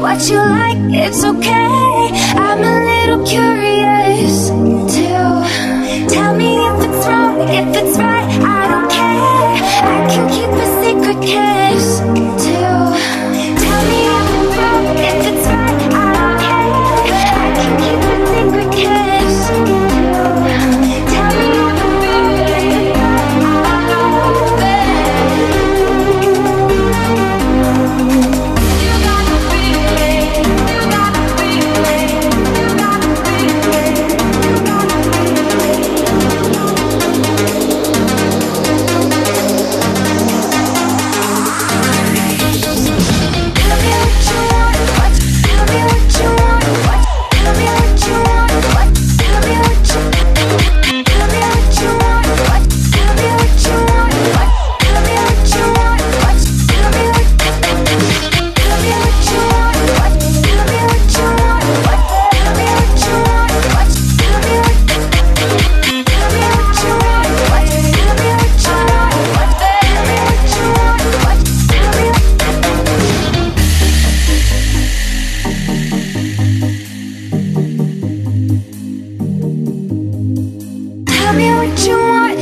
what you like, it's okay. I'm a little curious.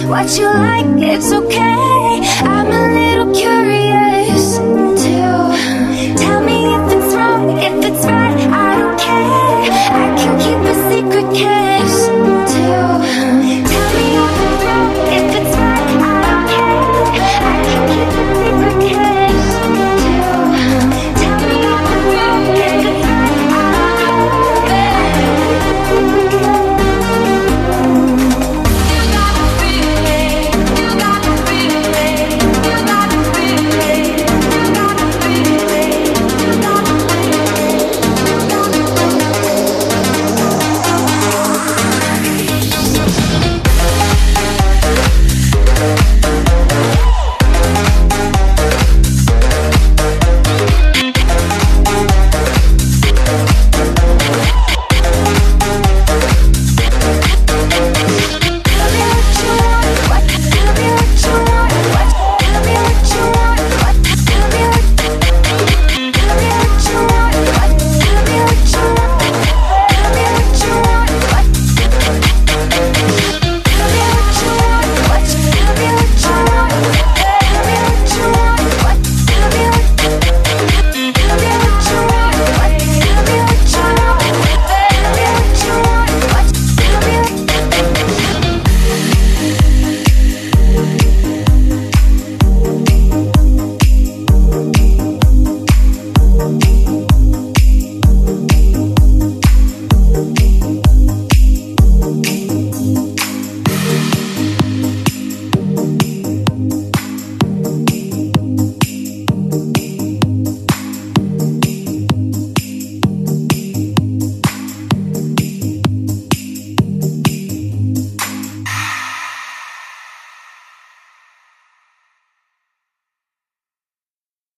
what you like, it's okay. I'm a little curious.